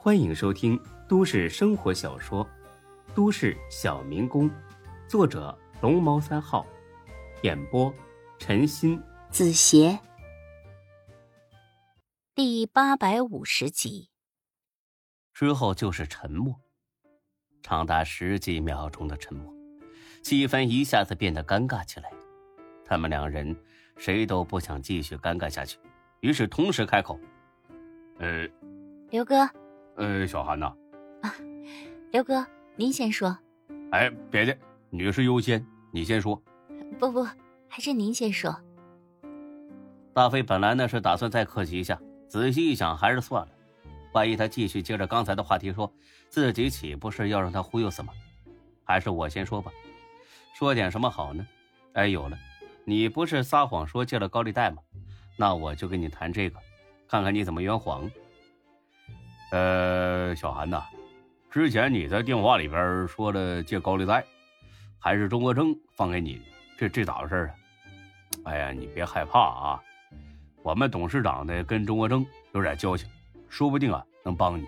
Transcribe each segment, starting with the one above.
欢迎收听都市生活小说《都市小民工》，作者龙猫三号，演播陈鑫、子邪，第八百五十集。之后就是沉默，长达十几秒钟的沉默，气氛一下子变得尴尬起来。他们两人谁都不想继续尴尬下去，于是同时开口：“呃，刘哥。”呃，小韩呐，啊，刘哥，您先说。哎，别介，女士优先，你先说。不不，还是您先说。大飞本来呢是打算再客气一下，仔细一想还是算了，万一他继续接着刚才的话题说，自己岂不是要让他忽悠死吗？还是我先说吧，说点什么好呢？哎，有了，你不是撒谎说借了高利贷吗？那我就跟你谈这个，看看你怎么圆谎。呃，小韩呐，之前你在电话里边说了借高利贷，还是钟国正放给你的，这这咋回事啊？哎呀，你别害怕啊，我们董事长呢跟钟国正有点交情，说不定啊能帮你。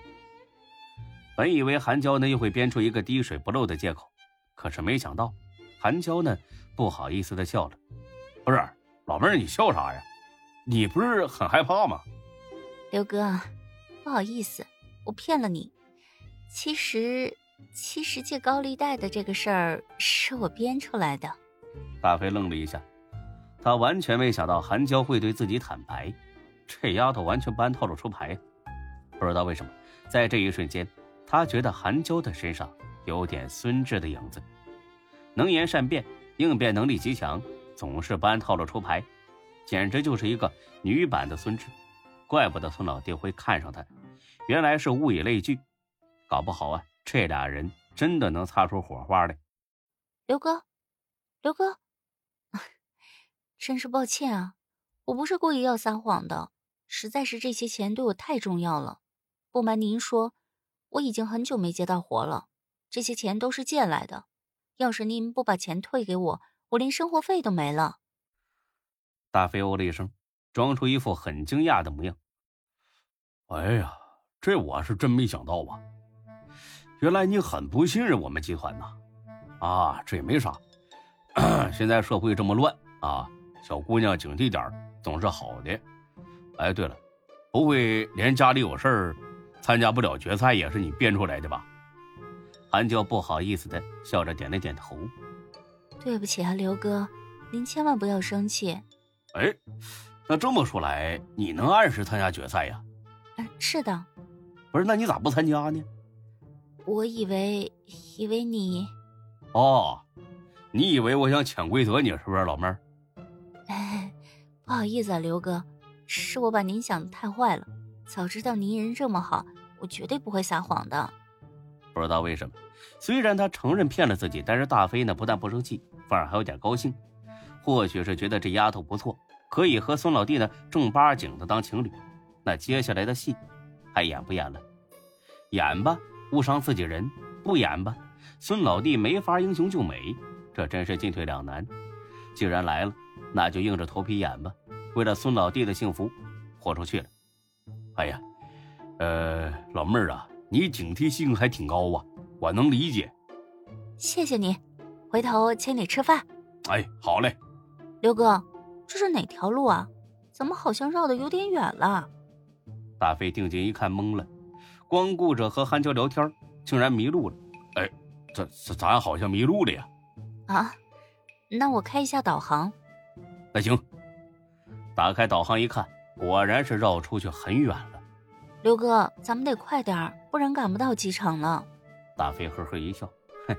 本以为韩娇呢又会编出一个滴水不漏的借口，可是没想到，韩娇呢不好意思的笑了。不是，老妹儿你笑啥呀？你不是很害怕吗？刘哥。不好意思，我骗了你。其实，其实借高利贷的这个事儿是我编出来的。大飞愣了一下，他完全没想到韩娇会对自己坦白。这丫头完全不按套路出牌。不知道为什么，在这一瞬间，他觉得韩娇的身上有点孙志的影子，能言善辩，应变能力极强，总是不按套路出牌，简直就是一个女版的孙志。怪不得孙老爹会看上他，原来是物以类聚，搞不好啊，这俩人真的能擦出火花来。刘哥，刘哥，真是抱歉啊，我不是故意要撒谎的，实在是这些钱对我太重要了。不瞒您说，我已经很久没接到活了，这些钱都是借来的。要是您不把钱退给我，我连生活费都没了。大飞哦了一声。装出一副很惊讶的模样。哎呀，这我是真没想到啊！原来你很不信任我们集团呐！啊，这也没啥。现在社会这么乱啊，小姑娘警惕点总是好的。哎，对了，不会连家里有事儿，参加不了决赛也是你编出来的吧？韩娇不好意思的笑着点了点头。对不起啊，刘哥，您千万不要生气。哎。那这么说来，你能按时参加决赛呀？嗯，是的。不是，那你咋不参加呢？我以为，以为你……哦，你以为我想潜规则你是不是，老妹儿？哎，不好意思啊，刘哥，是我把您想的太坏了。早知道您人这么好，我绝对不会撒谎的。不知道为什么，虽然他承认骗了自己，但是大飞呢，不但不生气，反而还有点高兴。或许是觉得这丫头不错。可以和孙老弟呢正八经的当情侣，那接下来的戏还演不演了？演吧，误伤自己人；不演吧，孙老弟没法英雄救美，这真是进退两难。既然来了，那就硬着头皮演吧，为了孙老弟的幸福，豁出去了。哎呀，呃，老妹儿啊，你警惕性还挺高啊，我能理解。谢谢你，回头请你吃饭。哎，好嘞，刘哥。这是哪条路啊？怎么好像绕的有点远了？大飞定睛一看，懵了，光顾着和韩娇聊天，竟然迷路了。哎，这这咱好像迷路了呀！啊，那我开一下导航。那行，打开导航一看，果然是绕出去很远了。刘哥，咱们得快点不然赶不到机场了。大飞呵呵一笑，哼，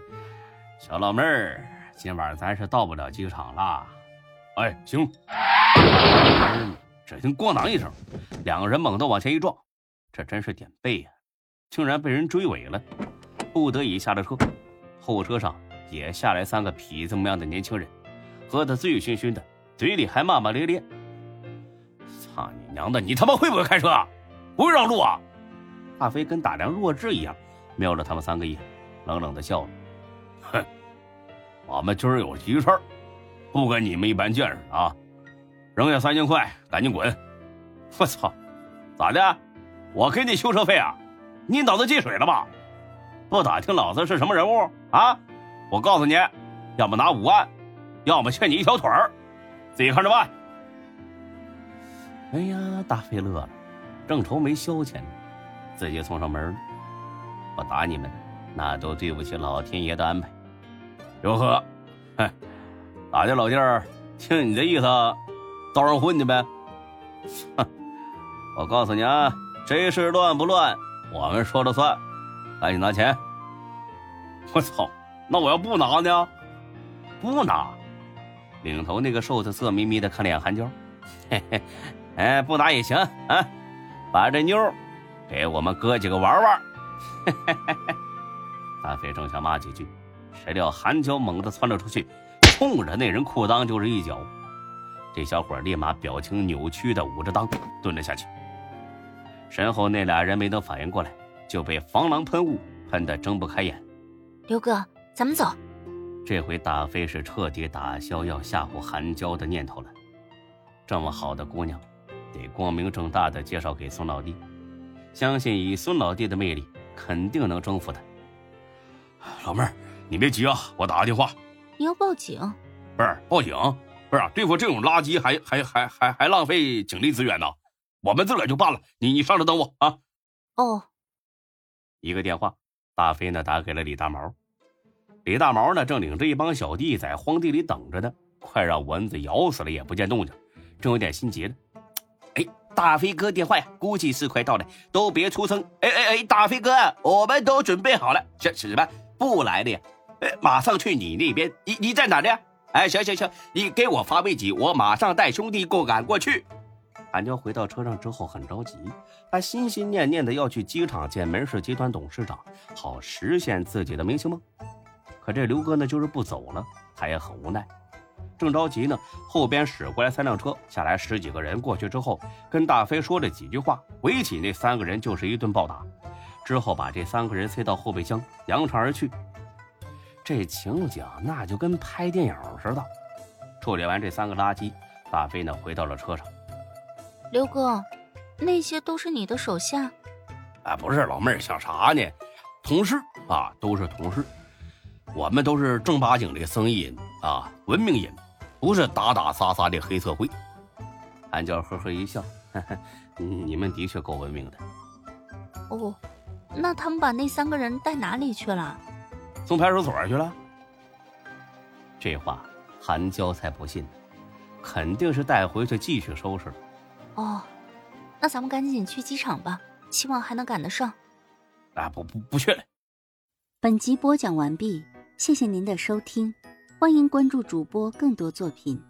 小老妹儿，今晚咱是到不了机场了。哎，行。只听“咣当”一声，两个人猛地往前一撞，这真是点背呀！竟然被人追尾了，不得已下了车。后车上也下来三个痞子模样的年轻人，喝得醉醺醺的，嘴里还骂骂咧咧：“操你娘的！你他妈会不会开车？啊？不会让路啊？”大飞跟打量弱智一样，瞄着他们三个一眼，冷冷的笑了：“哼，我们今儿有急事儿。”不跟你们一般见识啊！扔下三千块，赶紧滚！我操，咋的？我给你修车费啊？你脑子进水了吧？不打听老子是什么人物啊？我告诉你，要么拿五万，要么欠你一条腿儿，自己看着办。哎呀，大飞乐了，正愁没消遣呢，自己送上门了。我打你们，那都对不起老天爷的安排。如何？哼，打家老弟儿，听你这意思，道上混去呗？哼，我告诉你啊，这事乱不乱，我们说了算。赶紧拿钱！我操，那我要不拿呢？不拿？领头那个瘦子色眯眯的看脸韩娇，嘿嘿，哎，不拿也行啊，把这妞给我们哥几个玩玩。嘿嘿嘿嘿。大飞正想骂几句，谁料韩娇猛地窜了出去，冲着那人裤裆就是一脚。这小伙立马表情扭曲的捂着裆蹲了下去。身后那俩人没等反应过来。就被防狼喷雾喷得睁不开眼。刘哥，咱们走。这回大飞是彻底打消要吓唬韩娇的念头了。这么好的姑娘，得光明正大的介绍给孙老弟。相信以孙老弟的魅力，肯定能征服他。老妹儿，你别急啊，我打个电话。你要报警？不是报警，不是啊对付这种垃圾还还还还还浪费警力资源呢。我们自个儿就办了。你你上车等我啊。哦。一个电话，大飞呢打给了李大毛。李大毛呢正领着一帮小弟在荒地里等着呢，快让蚊子咬死了也不见动静，正有点心急呢。哎，大飞哥电话呀，估计是快到了，都别出声。哎哎哎，大飞哥，我们都准备好了，是什么？不来的呀？哎，马上去你那边。你你在哪呢？哎，行行行，你给我发位置，我马上带兄弟过赶过去。韩娇回到车上之后很着急，她心心念念的要去机场见门氏集团董事长，好实现自己的明星梦。可这刘哥呢，就是不走了，他也很无奈。正着急呢，后边驶过来三辆车，下来十几个人，过去之后跟大飞说了几句话，围起那三个人就是一顿暴打，之后把这三个人塞到后备箱，扬长而去。这情景那就跟拍电影似的。处理完这三个垃圾，大飞呢回到了车上。刘哥，那些都是你的手下？啊，不是，老妹儿想啥呢？同事啊，都是同事，我们都是正八经的生意人啊，文明人，不是打打杀杀的黑社会。韩娇呵呵一笑呵呵，你们的确够文明的。哦，那他们把那三个人带哪里去了？送派出所去了。这话韩娇才不信呢，肯定是带回去继续收拾了。哦，那咱们赶紧去机场吧，希望还能赶得上。啊，不不不去了。本集播讲完毕，谢谢您的收听，欢迎关注主播更多作品。